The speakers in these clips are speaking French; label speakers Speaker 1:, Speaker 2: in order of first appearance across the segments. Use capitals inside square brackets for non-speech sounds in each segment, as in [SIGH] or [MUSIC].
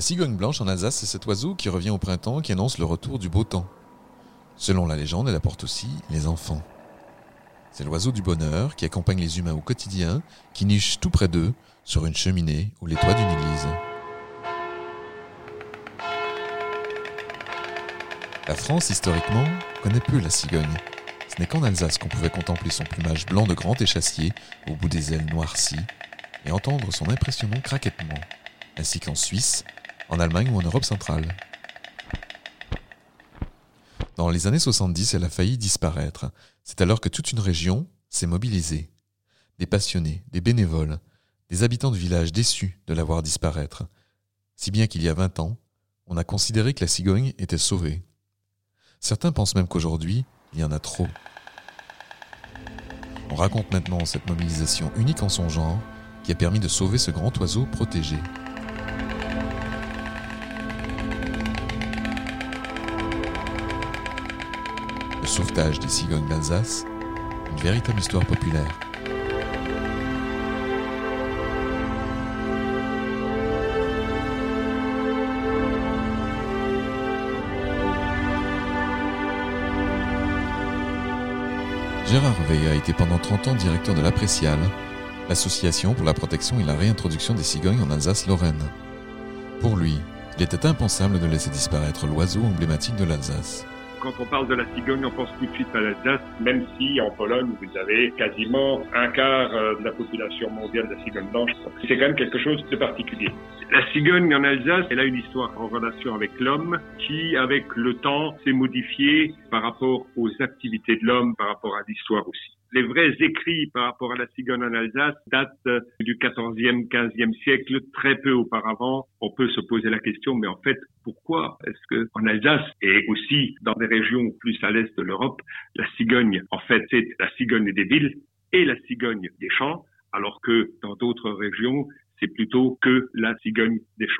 Speaker 1: La cigogne blanche en Alsace, c'est cet oiseau qui revient au printemps qui annonce le retour du beau temps. Selon la légende, elle apporte aussi les enfants. C'est l'oiseau du bonheur qui accompagne les humains au quotidien, qui niche tout près d'eux, sur une cheminée ou les toits d'une église. La France, historiquement, connaît peu la cigogne. Ce n'est qu'en Alsace qu'on pouvait contempler son plumage blanc de grand échassier au bout des ailes noircies et entendre son impressionnant craquettement, ainsi qu'en Suisse, en Allemagne ou en Europe centrale. Dans les années 70, elle a failli disparaître. C'est alors que toute une région s'est mobilisée. Des passionnés, des bénévoles, des habitants de village déçus de la voir disparaître. Si bien qu'il y a 20 ans, on a considéré que la cigogne était sauvée. Certains pensent même qu'aujourd'hui, il y en a trop. On raconte maintenant cette mobilisation unique en son genre qui a permis de sauver ce grand oiseau protégé. Sauvetage des cigognes d'Alsace, une véritable histoire populaire. Gérard Veil a été pendant 30 ans directeur de l'Apprécial, l'association pour la protection et la réintroduction des cigognes en Alsace-Lorraine. Pour lui, il était impensable de laisser disparaître l'oiseau emblématique de l'Alsace
Speaker 2: quand on parle de la cigogne, on pense tout de suite à l'Alsace, même si en Pologne, vous avez quasiment un quart euh, de la population mondiale de la cigogne blanche. C'est quand même quelque chose de particulier. La cigogne en Alsace, elle a une histoire en relation avec l'homme qui, avec le temps, s'est modifiée par rapport aux activités de l'homme, par rapport à l'histoire aussi les vrais écrits par rapport à la cigogne en Alsace datent euh, du 14e, 15e siècle, très peu auparavant. On peut se poser la question, mais en fait, pourquoi est-ce que en Alsace et aussi dans des régions plus à l'est de l'Europe, la cigogne, en fait, c'est la cigogne des villes et la cigogne des champs, alors que dans d'autres régions, c'est plutôt que la cigogne des champs.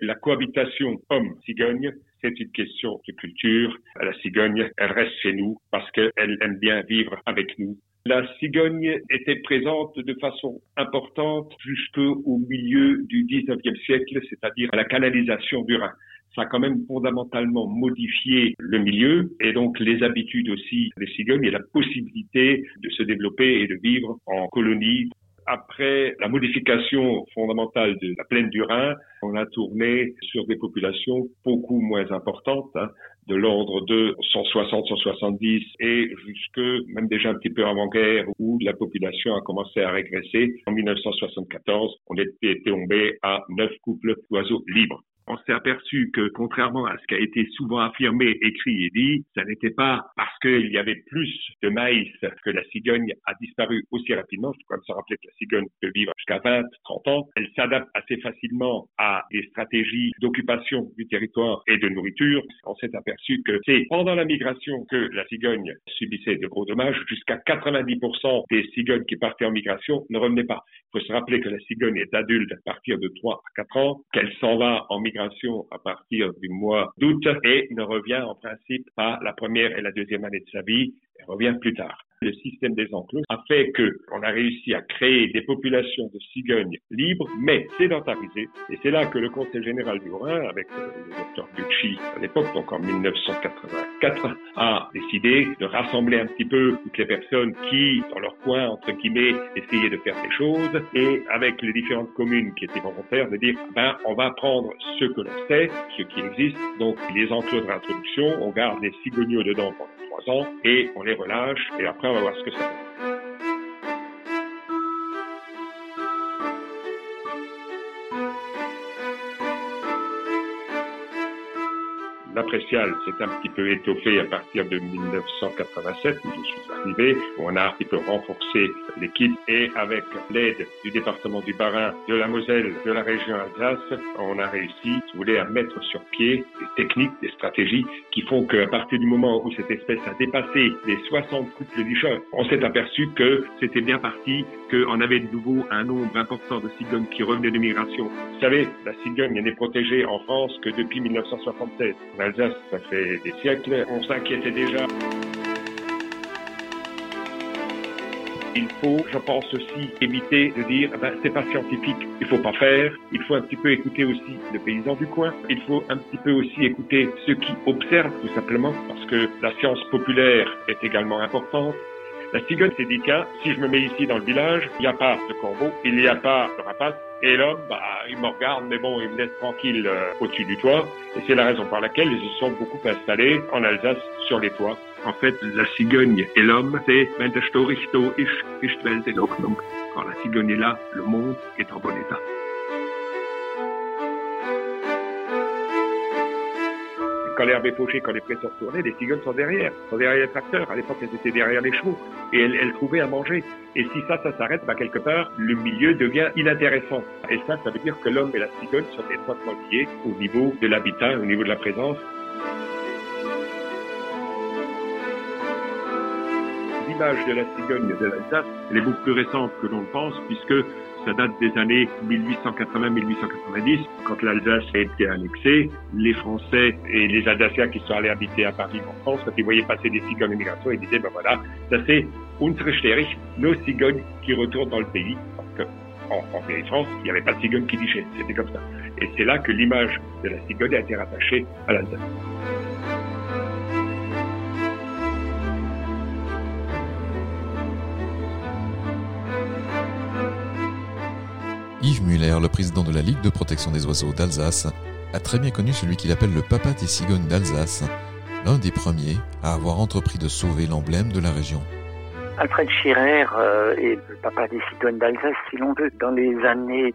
Speaker 2: La cohabitation homme-cigogne, c'est une question de culture. La cigogne, elle reste chez nous parce qu'elle aime bien vivre avec nous. La cigogne était présente de façon importante jusqu'au milieu du 19e siècle, c'est-à-dire à la canalisation du Rhin ça a quand même fondamentalement modifié le milieu et donc les habitudes aussi des cigognes et la possibilité de se développer et de vivre en colonie après la modification fondamentale de la plaine du Rhin, on a tourné sur des populations beaucoup moins importantes, hein, de l'ordre de 160, 170 et jusque même déjà un petit peu avant-guerre où la population a commencé à régresser. En 1974, on était tombé à neuf couples d'oiseaux libres on s'est aperçu que, contrairement à ce qui a été souvent affirmé, écrit et dit, ça n'était pas parce qu'il y avait plus de maïs que la cigogne a disparu aussi rapidement. Je crois me se rappeler que la cigogne peut vivre jusqu'à 20, 30 ans. Elle s'adapte assez facilement à des stratégies d'occupation du territoire et de nourriture. On s'est aperçu que c'est pendant la migration que la cigogne subissait de gros dommages. Jusqu'à 90% des cigognes qui partaient en migration ne revenaient pas. Il faut se rappeler que la cigogne est adulte à partir de 3 à 4 ans, qu'elle s'en va en migration à partir du mois d'août et ne revient en principe pas la première et la deuxième année de sa vie, elle revient plus tard le système des enclos a fait que on a réussi à créer des populations de cigognes libres, mais sédentarisées. Et c'est là que le Conseil général du Rhin, avec euh, le docteur Bucci à l'époque, donc en 1984, a décidé de rassembler un petit peu toutes les personnes qui, dans leur coin, entre guillemets, essayaient de faire des choses, et avec les différentes communes qui étaient volontaires, de dire, ben, on va prendre ce que l'on sait, ce qui existe, donc les enclos de réintroduction, on garde les cigognos dedans pendant et on les relâche, et après on va voir ce que ça fait. La raciale s'est un petit peu étoffée à partir de 1987, où je suis arrivé. On a un petit peu renforcé l'équipe et avec l'aide du département du Bas-Rhin, de la Moselle, de la région Alsace, on a réussi, si vous voulez, à mettre sur pied des techniques, des stratégies qui font qu'à partir du moment où cette espèce a dépassé les 60 couples licheurs, on s'est aperçu que c'était bien parti, qu'on avait de nouveau un nombre important de cigognes qui revenaient de migration. Vous savez, la cigogne n'est protégée en France que depuis 1976. En Alsace, ça fait des siècles. On s'inquiétait déjà. il faut, je pense aussi, éviter de dire, ben, c'est pas scientifique, il faut pas faire. Il faut un petit peu écouter aussi les paysans du coin. Il faut un petit peu aussi écouter ceux qui observent, tout simplement, parce que la science populaire est également importante. La cigogne s'est dit, si je me mets ici dans le village, il n'y a pas de corbeau, il n'y a pas de rapace, et l'homme, bah, il me regarde, mais bon, il me laisse tranquille euh, au-dessus du toit. Et c'est la raison par laquelle ils se sont beaucoup installés en Alsace sur les toits. En fait, la cigogne et l'homme, c'est wenn der Storich da ist, ist Welt in Ordnung. Quand la cigogne est là, le monde est en bon état. Quand l'herbe est fauchée, quand les presseurs tournaient, les cigognes sont derrière, sont derrière les tracteurs. À l'époque, elles étaient derrière les chevaux et elles, elles trouvaient à manger. Et si ça, ça s'arrête, bah, quelque part, le milieu devient inintéressant. Et ça, ça veut dire que l'homme et la cigogne sont étroitement liés au niveau de l'habitat, au niveau de la présence. L'image de la cigogne de l'Alsace, elle est beaucoup plus récente que l'on le pense, puisque ça date des années 1880-1890, quand l'Alsace a été annexée. Les Français et les Alsaciens qui sont allés habiter à Paris en France, quand ils voyaient passer des cigognes d'immigration, ils disaient, ben voilà, ça c'est unsere nos cigognes qui retournent dans le pays. Parce que en France, il n'y avait pas de cigogne qui dichait, c'était comme ça. Et c'est là que l'image de la cigogne a été rattachée à l'Alsace.
Speaker 1: Yves Muller, le président de la Ligue de protection des oiseaux d'Alsace, a très bien connu celui qu'il appelle le papa des cigognes d'Alsace, l'un des premiers à avoir entrepris de sauver l'emblème de la région.
Speaker 3: Alfred Schirer euh, est le papa des cigognes d'Alsace, si l'on veut. Dans les années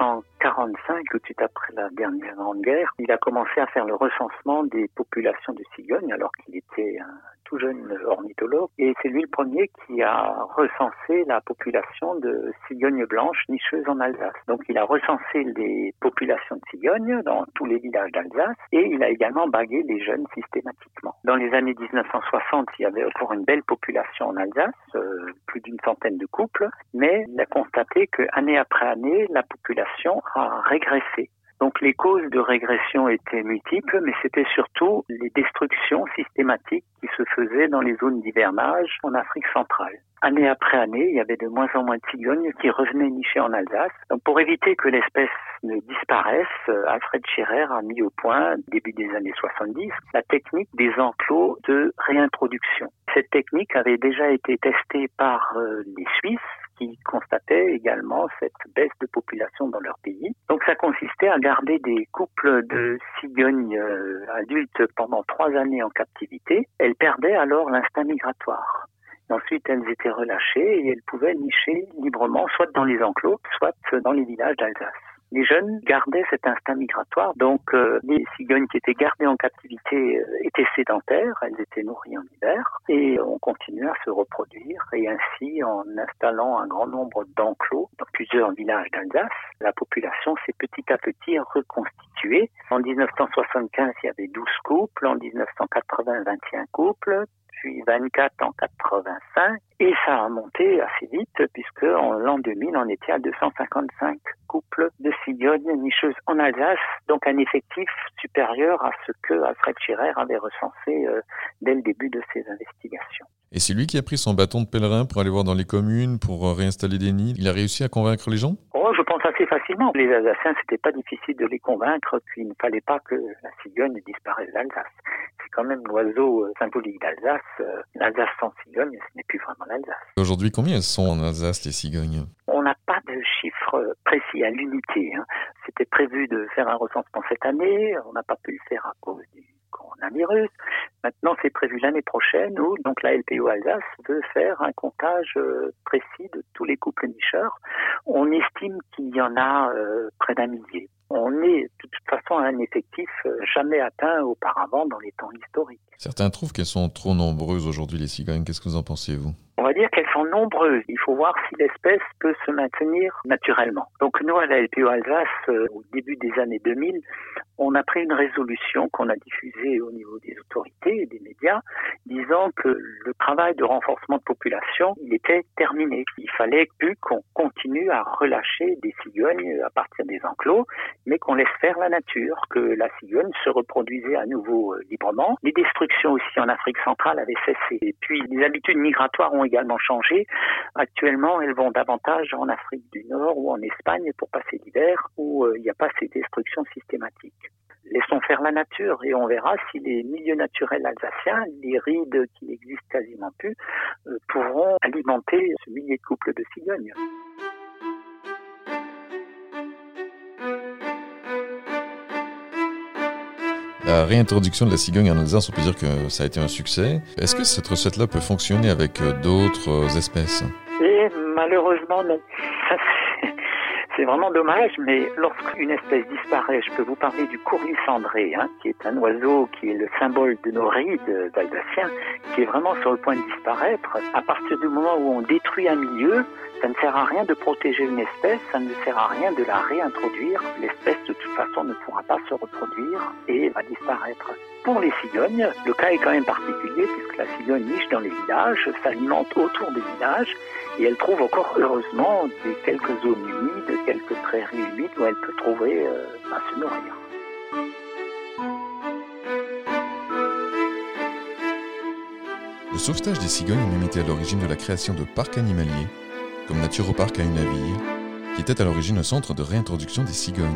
Speaker 3: 1945, tout de suite après la dernière Grande Guerre, il a commencé à faire le recensement des populations de cigognes alors qu'il était un tout jeune ornithologue, et c'est lui le premier qui a recensé la population de cigognes blanches nicheuses en Alsace. Donc il a recensé les populations de cigognes dans tous les villages d'Alsace, et il a également bagué les jeunes systématiquement. Dans les années 1960, il y avait encore une belle population en Alsace, euh, plus d'une centaine de couples, mais il a constaté que année après année, la population a régressé. Donc les causes de régression étaient multiples, mais c'était surtout les destructions systématiques qui se faisaient dans les zones d'hivernage en Afrique centrale. Année après année, il y avait de moins en moins de cigognes qui revenaient nicher en Alsace. Donc pour éviter que l'espèce ne disparaisse, euh, Alfred Scherer a mis au point, début des années 70, la technique des enclos de réintroduction. Cette technique avait déjà été testée par euh, les Suisses qui constataient également cette baisse de population dans leur pays. Donc ça consistait à garder des couples de cigognes euh, adultes pendant trois années en captivité. Elles perdaient alors l'instinct migratoire. ensuite, elles étaient relâchées et elles pouvaient nicher librement, soit dans les enclos, soit dans les villages d'Alsace les jeunes gardaient cet instinct migratoire. Donc, euh, les cigognes qui étaient gardées en captivité euh, étaient sédentaires, elles étaient nourries en hiver, et on continuait à se reproduire. Et ainsi, en installant un grand nombre d'enclos dans plusieurs villages d'Alsace, la population s'est petit à petit reconstituée. En 1975, il y avait 12 couples, en 1980, 21 couples, puis 24 en 85, et ça a monté assez vite, puisque en l'an 2000, on était à 255 couples de cigognes nicheuses en Alsace, donc un effectif supérieur à ce que Alfred Schirer avait recensé euh, dès le début de ses investigations.
Speaker 1: Et c'est lui qui a pris son bâton de pèlerin pour aller voir dans les communes, pour euh, réinstaller des nids. Il a réussi à convaincre les gens?
Speaker 3: Oh, je pense assez facilement. Les Alsaciens, c'était pas difficile de les convaincre qu'il ne fallait pas que la cigogne disparaisse d'Alsace. C'est quand même l'oiseau euh, symbolique d'Alsace. L'Alsace sans cigogne, ce n'est plus vraiment l'Alsace.
Speaker 1: Aujourd'hui, combien elles sont en Alsace, les cigognes?
Speaker 3: On n'a pas de chiffre précis à l'unité. Hein. C'était prévu de faire un recensement cette année. On n'a pas pu le faire à cause du coronavirus. Maintenant, c'est prévu l'année prochaine où donc la LPO Alsace veut faire un comptage euh, précis de tous les couples nicheurs. On estime qu'il y en a euh, près d'un millier. On est de toute façon un effectif euh, jamais atteint auparavant dans les temps historiques.
Speaker 1: Certains trouvent qu'elles sont trop nombreuses aujourd'hui, les cigognes. Qu'est-ce que vous en pensez, vous?
Speaker 3: On va dire qu'elles sont nombreuses. Il faut voir si l'espèce peut se maintenir naturellement. Donc nous, à la LPO Alsace, euh, au début des années 2000, on a pris une résolution qu'on a diffusée au niveau des autorités et des médias, disant que le travail de renforcement de population, était terminé. Il fallait plus qu'on continue à relâcher des cigognes à partir des enclos, mais qu'on laisse faire la nature, que la cigogne se reproduisait à nouveau euh, librement. Les destructions aussi en Afrique centrale avaient cessé. Et puis les habitudes migratoires ont également changé. Actuellement, elles vont davantage en Afrique du Nord ou en Espagne pour passer l'hiver où euh, il n'y a pas ces destructions systématiques. Laissons faire la nature et on verra si les milieux naturels alsaciens, les rides qui n'existent quasiment plus, euh, pourront alimenter ce millier de couples de cigognes.
Speaker 1: La réintroduction de la cigogne en Alsace, on peut dire que ça a été un succès. Est-ce que cette recette-là peut fonctionner avec euh, d'autres euh, espèces?
Speaker 3: Et malheureusement, non. C'est vraiment dommage, mais lorsqu'une espèce disparaît, je peux vous parler du courlis cendré, hein, qui est un oiseau qui est le symbole de nos rides d'Alsaciens, qui est vraiment sur le point de disparaître. À partir du moment où on détruit un milieu, ça ne sert à rien de protéger une espèce, ça ne sert à rien de la réintroduire. L'espèce, de toute façon, ne pourra pas se reproduire et va disparaître. Pour les cigognes, le cas est quand même particulier puisque la cigogne niche dans les villages, s'alimente autour des villages et elle trouve encore heureusement des quelques zones humides, quelques prairies humides où elle peut trouver euh, à se.
Speaker 1: Le sauvetage des cigognes est même été à l'origine de la création de parcs animaliers comme Naturopark à Unaville, qui était à l'origine un centre de réintroduction des cigognes.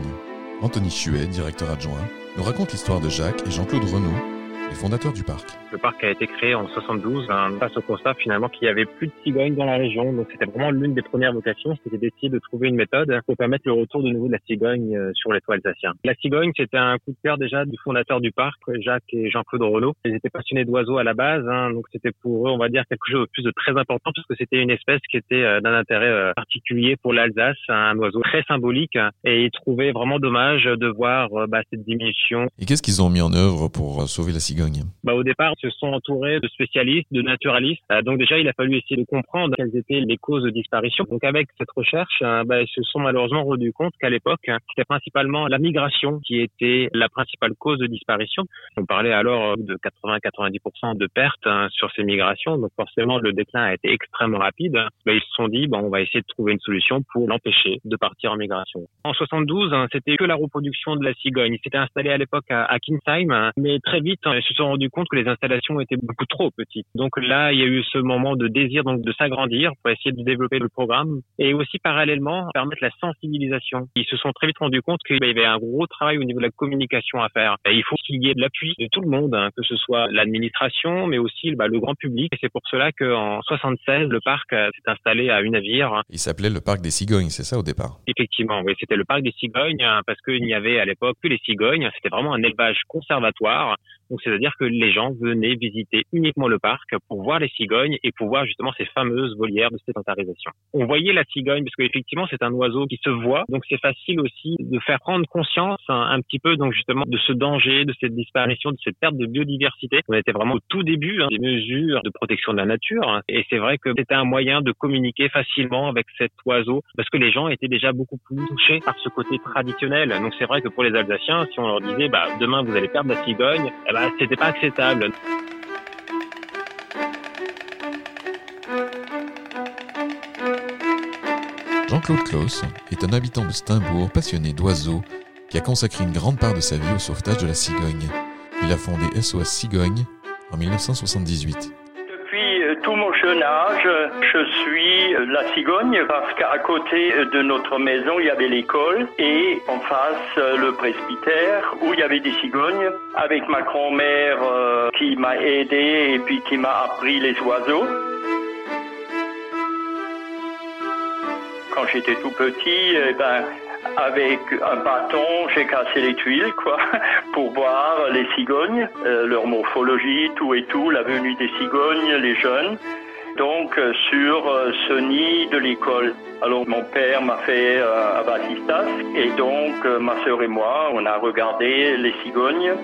Speaker 1: Anthony Chuet, directeur adjoint, nous raconte l'histoire de Jacques et Jean-Claude Renaud, les fondateurs du parc.
Speaker 4: Le parc a été créé en 72 hein, face au constat finalement qu'il y avait plus de cigognes dans la région. Donc c'était vraiment l'une des premières vocations, c'était d'essayer de trouver une méthode pour permettre le retour de nouveau de la cigogne euh, sur les toits alsaciens. La cigogne, c'était un coup de cœur déjà du fondateur du parc, Jacques et Jean-Claude Renaud. Ils étaient passionnés d'oiseaux à la base, hein, donc c'était pour eux, on va dire, quelque chose de plus de très important puisque c'était une espèce qui était euh, d'un intérêt euh, particulier pour l'Alsace, un oiseau très symbolique, et ils trouvaient vraiment dommage de voir bah, cette diminution.
Speaker 1: Et qu'est-ce qu'ils ont mis en œuvre pour sauver la cigogne?
Speaker 4: Bah, Au départ, se sont entourés de spécialistes, de naturalistes. Euh, donc déjà, il a fallu essayer de comprendre quelles étaient les causes de disparition. Donc avec cette recherche, euh, bah, ils se sont malheureusement rendus compte qu'à l'époque, hein, c'était principalement la migration qui était la principale cause de disparition. On parlait alors de 80-90% de pertes hein, sur ces migrations. Donc forcément, le déclin a été extrêmement rapide. Bah, ils se sont dit, bon, on va essayer de trouver une solution pour l'empêcher de partir en migration. En 72, hein, c'était que la reproduction de la cigogne. Ils s'étaient installés à l'époque à Kinsheim, mais très vite, ils se sont rendus compte que les installations étaient beaucoup trop petites. Donc là, il y a eu ce moment de désir donc de s'agrandir pour essayer de développer le programme et aussi parallèlement permettre la sensibilisation. Ils se sont très vite rendus compte qu'il y avait un gros travail au niveau de la communication à faire. Et il faut qu'il y ait de l'appui de tout le monde, hein, que ce soit l'administration, mais aussi bah, le grand public. Et c'est pour cela qu'en 76, le parc s'est installé à une navire.
Speaker 1: Il s'appelait le parc des cigognes, c'est ça au départ?
Speaker 4: Effectivement, oui, c'était le parc des cigognes hein, parce qu'il n'y avait à l'époque que les cigognes. C'était vraiment un élevage conservatoire. Donc c'est-à-dire que les gens venaient visiter uniquement le parc pour voir les cigognes et pour voir justement ces fameuses volières de sédentarisation. On voyait la cigogne parce qu'effectivement c'est un oiseau qui se voit, donc c'est facile aussi de faire prendre conscience un, petit peu donc justement de ce danger, de cette disparition, de cette perte de biodiversité. On était vraiment au tout début hein, des mesures de protection de la nature hein. et c'est vrai que c'était un moyen de communiquer facilement avec cet oiseau parce que les gens étaient déjà beaucoup plus touchés par ce côté traditionnel. Donc c'est vrai que pour les Alsaciens, si on leur disait bah demain vous allez perdre la cigogne, eh ben, c'était pas acceptable.
Speaker 1: Jean-Claude Klaus est un habitant de Steinbourg passionné d'oiseaux qui a consacré une grande part de sa vie au sauvetage de la cigogne. Il a fondé SOS Cigogne en 1978
Speaker 5: tout mon je suis la cigogne parce qu'à côté de notre maison, il y avait l'école et en face le presbytère où il y avait des cigognes avec ma grand-mère euh, qui m'a aidé et puis qui m'a appris les oiseaux. Quand j'étais tout petit, eh ben, avec un bâton, j'ai cassé les tuiles, quoi, [LAUGHS] pour voir les cigognes, euh, leur morphologie, tout et tout, la venue des cigognes, les jeunes. Donc euh, sur euh, ce nid de l'école. Alors mon père m'a fait euh, à et donc ma sœur et moi, on a regardé les cigognes.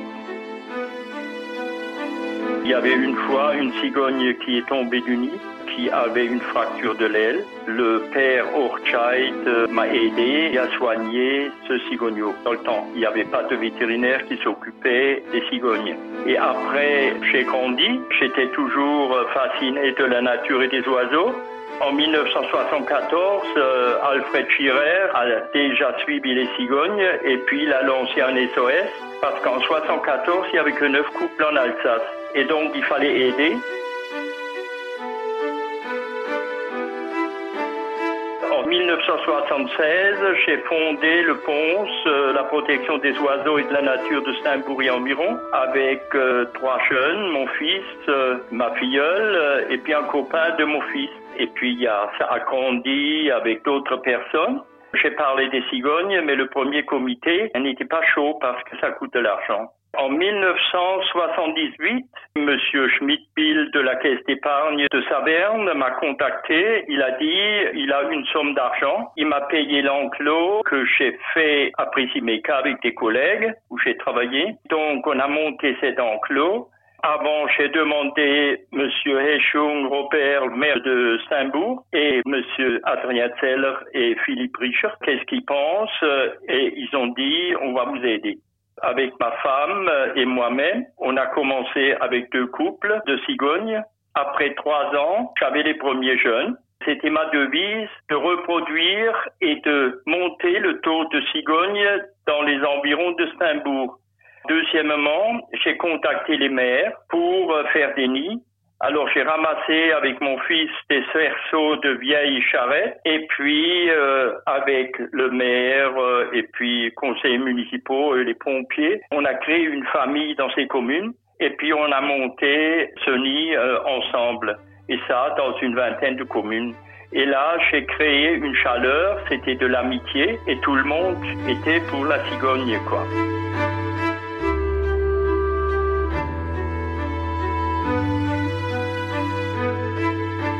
Speaker 5: Il y avait une fois une cigogne qui est tombée du nid qui avait une fracture de l'aile. Le père Orchait m'a aidé à soigner ce cigogneau. Dans le temps, il n'y avait pas de vétérinaire qui s'occupait des cigognes. Et après, j'ai grandi, j'étais toujours fasciné de la nature et des oiseaux. En 1974, euh, Alfred Schirer a déjà suivi les cigognes et puis il a lancé un SOS parce qu'en 1974, il n'y avait que neuf couples en Alsace. Et donc, il fallait aider. 1976, j'ai fondé le PONS, euh, la protection des oiseaux et de la nature de Saint-Bourg et environ, avec euh, trois jeunes, mon fils, euh, ma filleule et puis un copain de mon fils. Et puis il y a, ça a grandi avec d'autres personnes. J'ai parlé des cigognes, mais le premier comité n'était pas chaud parce que ça coûte de l'argent. En 1978, Monsieur Schmidt-Pil de la Caisse d'épargne de Saverne m'a contacté. Il a dit, il a une somme d'argent. Il m'a payé l'enclos que j'ai fait à Prisimeca avec des collègues où j'ai travaillé. Donc, on a monté cet enclos. Avant, j'ai demandé Monsieur Heschung Robert, maire de Saint-Bourg, et Monsieur Adrien Zeller et Philippe Richer, qu'est-ce qu'ils pensent, et ils ont dit, on va vous aider avec ma femme et moi-même. On a commencé avec deux couples de cigognes. Après trois ans, j'avais les premiers jeunes. C'était ma devise de reproduire et de monter le taux de cigognes dans les environs de Saint-Bourg. Deuxièmement, j'ai contacté les maires pour faire des nids alors j'ai ramassé avec mon fils des cerceaux de vieilles charrettes et puis euh, avec le maire euh, et puis conseillers municipaux et les pompiers, on a créé une famille dans ces communes et puis on a monté ce nid euh, ensemble et ça dans une vingtaine de communes. Et là, j'ai créé une chaleur, c'était de l'amitié et tout le monde était pour la cigogne quoi.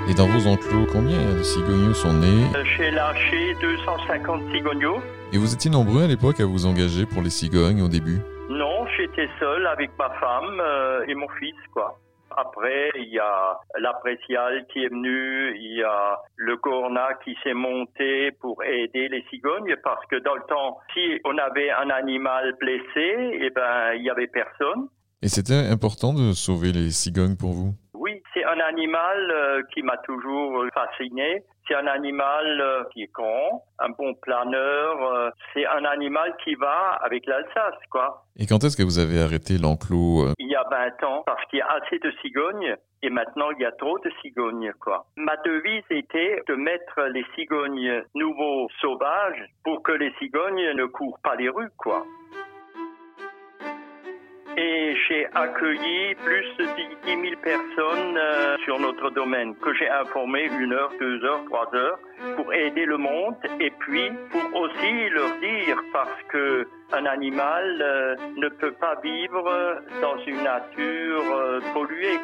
Speaker 1: Et dans vos enclos, combien de cigognos sont nés
Speaker 5: J'ai lâché 250 cigognos.
Speaker 1: Et vous étiez nombreux à l'époque à vous engager pour les cigognes au début
Speaker 5: Non, j'étais seul avec ma femme euh, et mon fils, quoi. Après, il y a l'apprécial qui est venu, il y a le corna qui s'est monté pour aider les cigognes parce que dans le temps, si on avait un animal blessé, eh ben, il y avait personne.
Speaker 1: Et c'était important de sauver les cigognes pour vous
Speaker 5: oui, c'est un animal euh, qui m'a toujours fasciné. C'est un animal euh, qui est grand, un bon planeur. Euh, c'est un animal qui va avec l'Alsace, quoi.
Speaker 1: Et quand est-ce que vous avez arrêté l'enclos
Speaker 5: Il y a 20 ans, parce qu'il y a assez de cigognes. Et maintenant, il y a trop de cigognes, quoi. Ma devise était de mettre les cigognes nouveaux sauvages pour que les cigognes ne courent pas les rues, quoi et j'ai accueilli plus de 10 000 personnes euh, sur notre domaine que j'ai informé une heure, deux heures, trois heures pour aider le monde et puis pour aussi leur dire parce que un animal euh, ne peut pas vivre dans une nature euh, polluée.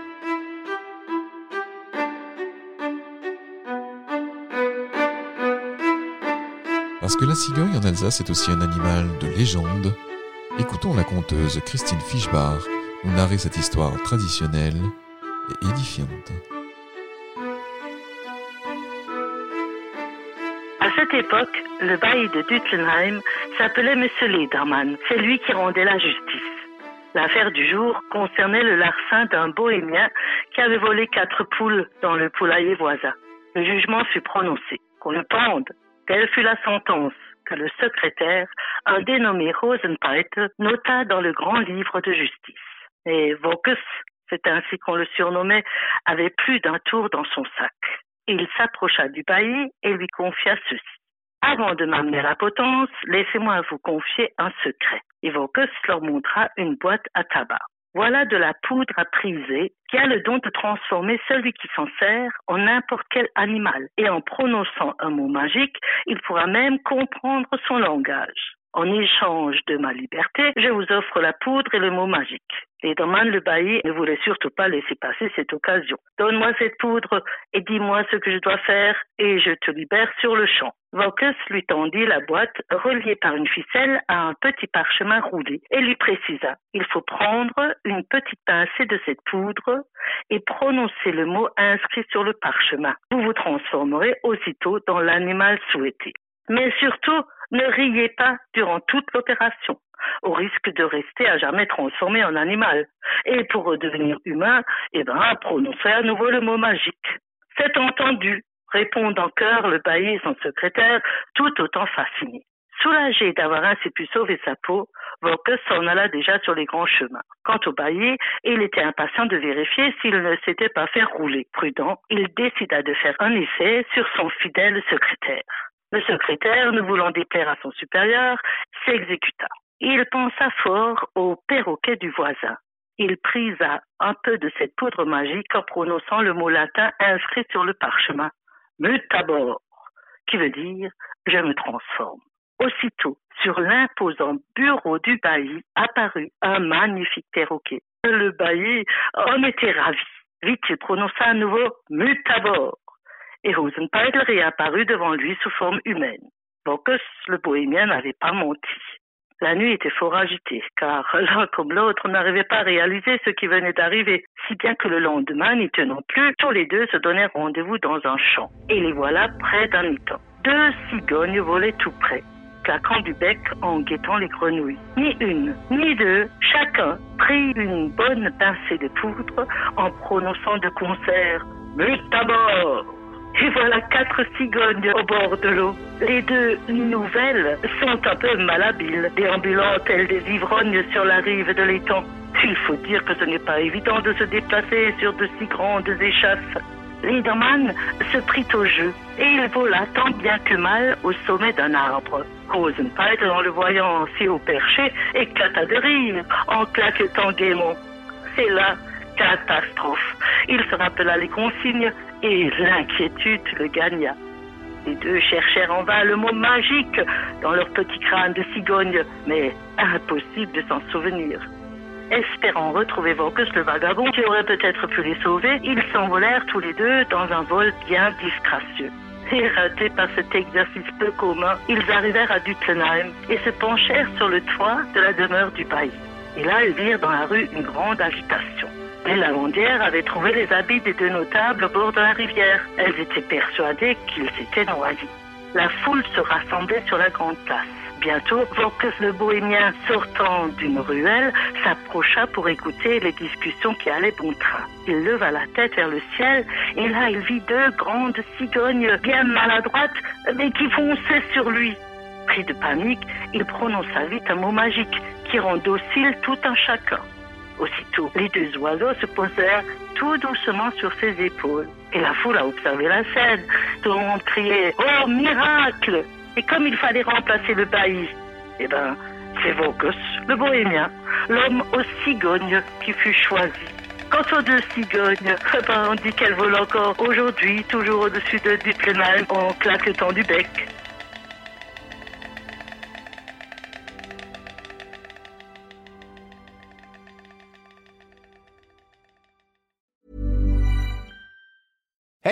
Speaker 1: Parce que la cigogne en Alsace est aussi un animal de légende Écoutons la conteuse Christine Fischbach nous narrer cette histoire traditionnelle et édifiante.
Speaker 6: À cette époque, le bailli de Dutzenheim s'appelait Monsieur Ledermann. C'est lui qui rendait la justice. L'affaire du jour concernait le larcin d'un bohémien qui avait volé quatre poules dans le poulailler voisin. Le jugement fut prononcé. Qu'on le pende. Telle fut la sentence que le secrétaire, un dénommé Rosenpeit, nota dans le grand livre de justice. Et Vocus, c'est ainsi qu'on le surnommait, avait plus d'un tour dans son sac. Il s'approcha du bailli et lui confia ceci. Avant de m'amener la potence, laissez-moi vous confier un secret. Et Vocus leur montra une boîte à tabac. Voilà de la poudre à priser qui a le don de transformer celui qui s'en sert en n'importe quel animal. Et en prononçant un mot magique, il pourra même comprendre son langage. En échange de ma liberté, je vous offre la poudre et le mot magique. Lederman, le bailli, ne voulait surtout pas laisser passer cette occasion. Donne-moi cette poudre et dis-moi ce que je dois faire et je te libère sur le champ. Vocus lui tendit la boîte reliée par une ficelle à un petit parchemin roulé et lui précisa Il faut prendre une petite pincée de cette poudre et prononcer le mot inscrit sur le parchemin. Vous vous transformerez aussitôt dans l'animal souhaité. Mais surtout, ne riez pas durant toute l'opération, au risque de rester à jamais transformé en animal. Et pour redevenir humain, eh ben, prononcez à nouveau le mot magique. C'est entendu, répondent en chœur le bailli et son secrétaire, tout autant fascinés. Soulagé d'avoir ainsi pu sauver sa peau, Vocus s'en alla déjà sur les grands chemins. Quant au bailli, il était impatient de vérifier s'il ne s'était pas fait rouler. Prudent, il décida de faire un essai sur son fidèle secrétaire. Le secrétaire, ne voulant déplaire à son supérieur, s'exécuta. Il pensa fort au perroquet du voisin. Il prisa un peu de cette poudre magique en prononçant le mot latin inscrit sur le parchemin mutabor, qui veut dire je me transforme. Aussitôt, sur l'imposant bureau du bailli apparut un magnifique perroquet. Le bailli en était ravi. Vite, il prononça à nouveau mutabor. Et Rosenpeidl réapparut devant lui sous forme humaine. Bockus, le bohémien, n'avait pas menti. La nuit était fort agitée, car [LAUGHS] l'un comme l'autre n'arrivait pas à réaliser ce qui venait d'arriver, si bien que le lendemain, n'y tenant plus, tous les deux se donnèrent rendez-vous dans un champ. Et les voilà près d'un étang. Deux cigognes volaient tout près, claquant du bec en guettant les grenouilles. Ni une, ni deux, chacun prit une bonne pincée de poudre en prononçant de concert Mutabor et voilà quatre cigognes au bord de l'eau. Les deux nouvelles sont un peu malhabiles, déambulant telles des ivrognes sur la rive de l'étang. Il faut dire que ce n'est pas évident de se déplacer sur de si grandes échasses. Liederman se prit au jeu et il vola tant bien que mal au sommet d'un arbre. Rosenpeitl, en le voyant si haut perché, éclata de rire en claquetant gaiement. C'est là catastrophe. Il se rappela les consignes et l'inquiétude le gagna. Les deux cherchèrent en vain le mot magique dans leur petit crâne de cigogne, mais impossible de s'en souvenir. Espérant retrouver Vocus le vagabond qui aurait peut-être pu les sauver, ils s'envolèrent tous les deux dans un vol bien disgracieux. Ratés par cet exercice peu commun, ils arrivèrent à Duttenheim et se penchèrent sur le toit de la demeure du pays. Et là, ils virent dans la rue une grande agitation. Les lavandières avaient trouvé les habits des deux notables au bord de la rivière. Elles étaient persuadées qu'ils s'étaient noyés. La foule se rassemblait sur la grande place. Bientôt, Vocus le bohémien, sortant d'une ruelle, s'approcha pour écouter les discussions qui allaient bon train. Il leva la tête vers le ciel et là il vit deux grandes cigognes bien maladroites mais qui fonçaient sur lui. Pris de panique, il prononça vite un mot magique qui rend docile tout un chacun. Aussitôt, les deux oiseaux se posèrent tout doucement sur ses épaules. Et la foule a observé la scène. Tout le monde criait Oh, miracle Et comme il fallait remplacer le bailli, eh ben, c'est Vocus, le bohémien, l'homme aux cigognes qui fut choisi. Quant aux deux cigognes, eh ben, on dit qu'elles volent encore aujourd'hui, toujours au-dessus de Dutlenheim, en claquetant du bec.